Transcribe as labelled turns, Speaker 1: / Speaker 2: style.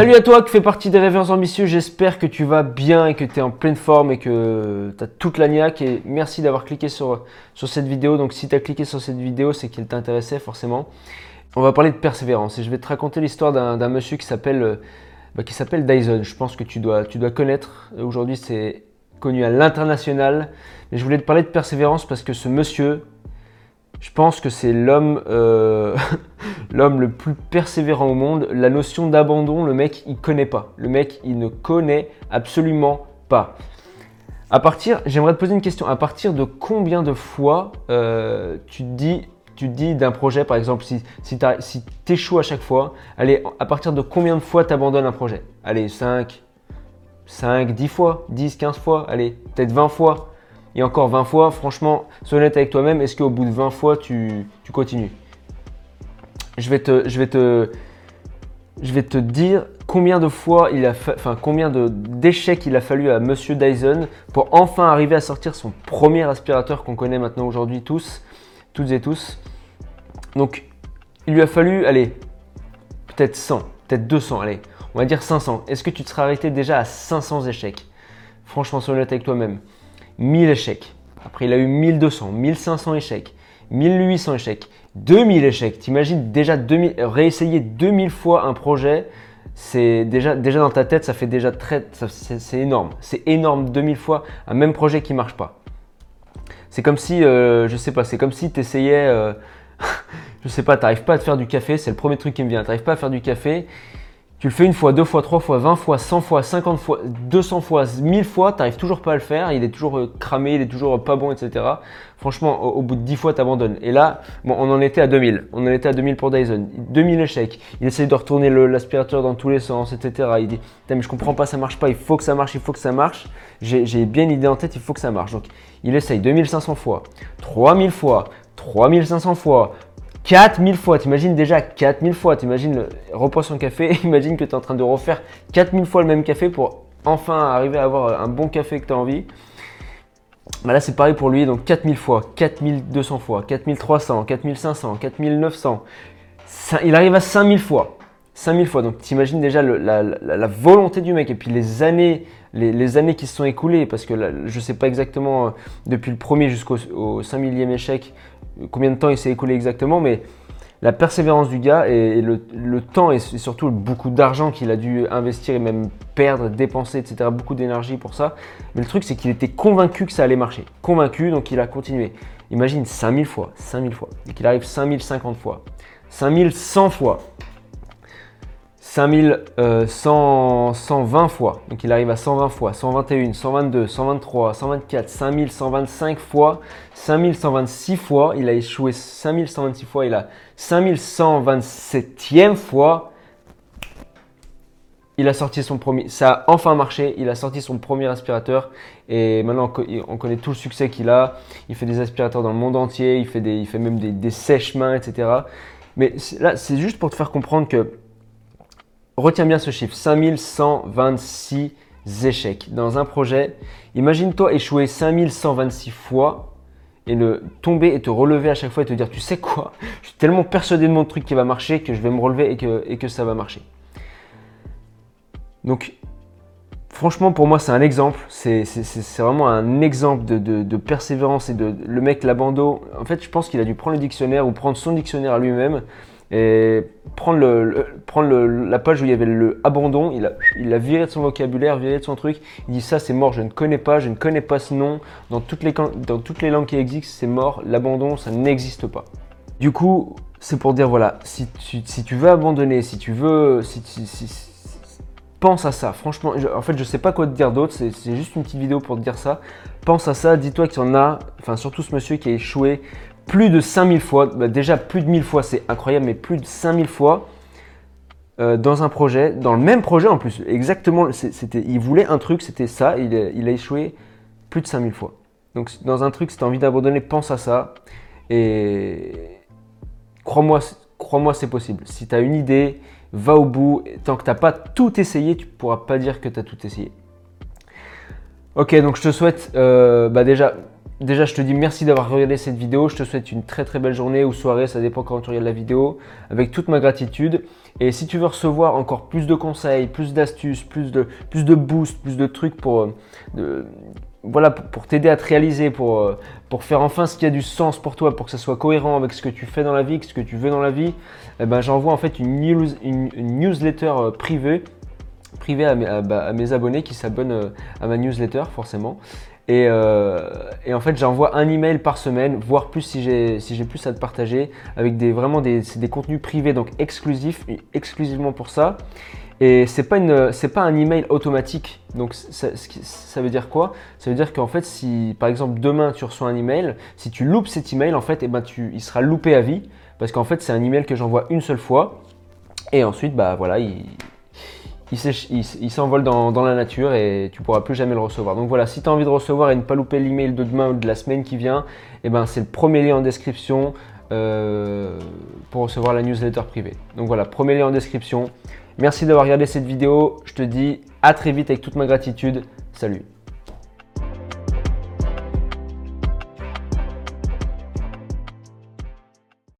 Speaker 1: Salut à toi qui fais partie des rêveurs ambitieux, j'espère que tu vas bien et que tu es en pleine forme et que tu as toute la niaque et merci d'avoir cliqué sur, cette vidéo. Donc si tu as cliqué sur cette vidéo, c'est qu'elle t'intéressait forcément. On va parler de persévérance et je vais te raconter l'histoire d'un monsieur qui s'appelle euh, bah, qui s'appelle Dyson. Je pense que tu dois, tu dois connaître. Aujourd'hui c'est connu à l'international. Mais je voulais te parler de persévérance parce que ce monsieur, je pense que c'est l'homme euh, l'homme le plus persévérant au monde. La notion d'abandon, le mec, il connaît pas. Le mec, il ne connaît absolument pas. À partir, j'aimerais te poser une question. À partir de combien de fois euh, tu te dis, tu dis d'un projet, par exemple, si, si tu échoues à chaque fois, allez, à partir de combien de fois tu abandonnes un projet? Allez, 5, 5, 10 fois, 10, 15 fois, allez, peut-être 20 fois et encore 20 fois, franchement, sois honnête avec toi-même, est-ce qu'au bout de 20 fois, tu, continues? Je vais, te, je, vais te, je vais te dire combien de fois il a enfin combien d'échecs il a fallu à Monsieur Dyson pour enfin arriver à sortir son premier aspirateur qu'on connaît maintenant aujourd'hui tous, toutes et tous. Donc, il lui a fallu, allez, peut-être 100, peut-être 200, allez, on va dire 500. Est-ce que tu te serais arrêté déjà à 500 échecs? Franchement, sois honnête avec toi-même. 1000 échecs. Après, il a eu 1200, 1500 échecs, 1800 échecs, 2000 échecs. T'imagines déjà 2000, réessayer 2000 fois un projet, c'est déjà, déjà dans ta tête, ça fait déjà très, c'est énorme. C'est énorme 2000 fois un même projet qui marche pas. C'est comme si, euh, je sais pas, c'est comme si tu essayais, euh, je sais pas, t'arrives pas à te faire du café, c'est le premier truc qui me vient, t'arrives pas à faire du café tu le fais une fois, deux fois, trois fois, vingt fois, cent fois, cinquante fois, deux cents fois, mille fois, tu n'arrives toujours pas à le faire, il est toujours euh, cramé, il est toujours pas bon, etc. Franchement, au, bout de dix fois, tu abandonnes. Et là, bon, on en était à 2000. On en était à 2000 pour Dyson. 2000 échecs. Il essaye de retourner l'aspirateur dans tous les sens, etc. Il dit, mais je comprends pas, ça marche pas, il faut que ça marche, il faut que ça marche. J'ai bien une idée en tête, il faut que ça marche. Donc, il essaye 2500 fois, 3000 fois, 3500 fois, 4000 fois, t'imagines déjà 4000 fois, t'imagines, reprends son café, imagine que tu es en train de refaire 4000 fois le même café pour enfin arriver à avoir un bon café que tu as envie. Bah là c'est pareil pour lui, donc 4000 fois, 4200 fois, 4300, 4500, 4900, il arrive à 5000 fois. 5000 fois, donc t'imagines déjà la, volonté du mec et puis les années, les, années qui se sont écoulées, parce que je ne sais pas exactement euh, depuis le premier jusqu'au 5 millième échec combien de temps il s'est écoulé exactement, mais la persévérance du gars et, le, temps et surtout beaucoup d'argent qu'il a dû investir et même perdre, dépenser, etc. Beaucoup d'énergie pour ça. Mais le truc, c'est qu'il était convaincu que ça allait marcher. Convaincu, donc il a continué. Imagine 5000 fois, 5000 fois, et qu'il arrive 5050 fois, 5100 fois. 5120 euh, fois. Donc il arrive à 120 fois, 121, 122, 123, 124, 5125 fois, 5126 fois. Il a échoué 5126 fois. Il a 5127e fois. Il a sorti son premier, ça a enfin marché. Il a sorti son premier aspirateur et maintenant on connaît tout le succès qu'il a. Il fait des aspirateurs dans le monde entier. Il fait, des, il fait même des, des sèches-mains, etc. Mais là, c'est juste pour te faire comprendre que Retiens bien ce chiffre, 5126 échecs dans un projet. Imagine-toi échouer 5126 fois et le tomber et te relever à chaque fois et te dire tu sais quoi, je suis tellement persuadé de mon truc qui va marcher que je vais me relever et que, ça va marcher. Donc franchement pour moi c'est un exemple, c'est vraiment un exemple de, persévérance et de le mec l'abandon. En fait je pense qu'il a dû prendre le dictionnaire ou prendre son dictionnaire à lui-même et prendre, la page où il y avait le abandon, il a, il a viré de son vocabulaire, viré de son truc. Il dit ça c'est mort, je ne connais pas, je ne connais pas ce nom. Dans toutes les, langues qui existent, c'est mort. L'abandon, ça n'existe pas. Du coup, c'est pour dire voilà, si tu, si tu veux abandonner, si tu veux, si, pense à ça. Franchement, en fait, je sais pas quoi te dire d'autre. C'est juste une petite vidéo pour te dire ça. Pense à ça. Dis-toi qu'il y en a, enfin surtout ce monsieur qui a échoué plus de 5000 fois, bah, déjà plus de 1000 fois, c'est incroyable, mais plus de 5000 fois euh, dans un projet, dans le même projet en plus. Exactement, c'était, il voulait un truc, c'était ça, il, a échoué plus de 5000 fois. Donc dans un truc, si tu as envie d'abandonner, pense à ça. Et crois-moi, crois-moi, c'est possible. Si tu as une idée, va au bout. Tant que tu n'as pas tout essayé, tu ne pourras pas dire que tu as tout essayé. Ok, donc je te souhaite euh, bah, déjà déjà, je te dis merci d'avoir regardé cette vidéo. Je te souhaite une très très belle journée ou soirée, ça dépend quand tu regardes la vidéo, avec toute ma gratitude. Et si tu veux recevoir encore plus de conseils, plus d'astuces, plus de, plus de boost, plus de trucs pour, euh, voilà, pour, t'aider à te réaliser, pour, euh, pour faire enfin ce qui a du sens pour toi, pour que ça soit cohérent avec ce que tu fais dans la vie, avec ce que tu veux dans la vie, eh ben, j'envoie en fait une, une, newsletter euh, privée, mes, bah, à mes abonnés qui s'abonnent à ma newsletter forcément. Euh, et, en fait, j'envoie un email par semaine, voire plus si j'ai plus à te partager, avec des, vraiment des, des contenus privés, donc exclusifs, exclusivement pour ça. Et c'est pas pas un email automatique. Donc ça, veut dire quoi? Ça veut dire qu'en fait, si par exemple demain tu reçois un email, si tu loupes cet email, en fait, eh ben tu, il sera loupé à vie parce qu'en fait c'est un email que j'envoie une seule fois. Et ensuite, bah voilà, il, il s'envole dans, la nature et tu pourras plus jamais le recevoir. Donc voilà, si tu as envie de recevoir et ne pas louper l'email de demain ou de la semaine qui vient, eh ben c'est le premier lien en description euh, pour recevoir la newsletter privée. Donc voilà, premier lien en description. Merci d'avoir regardé cette vidéo. Je te dis à très vite avec toute ma gratitude. Salut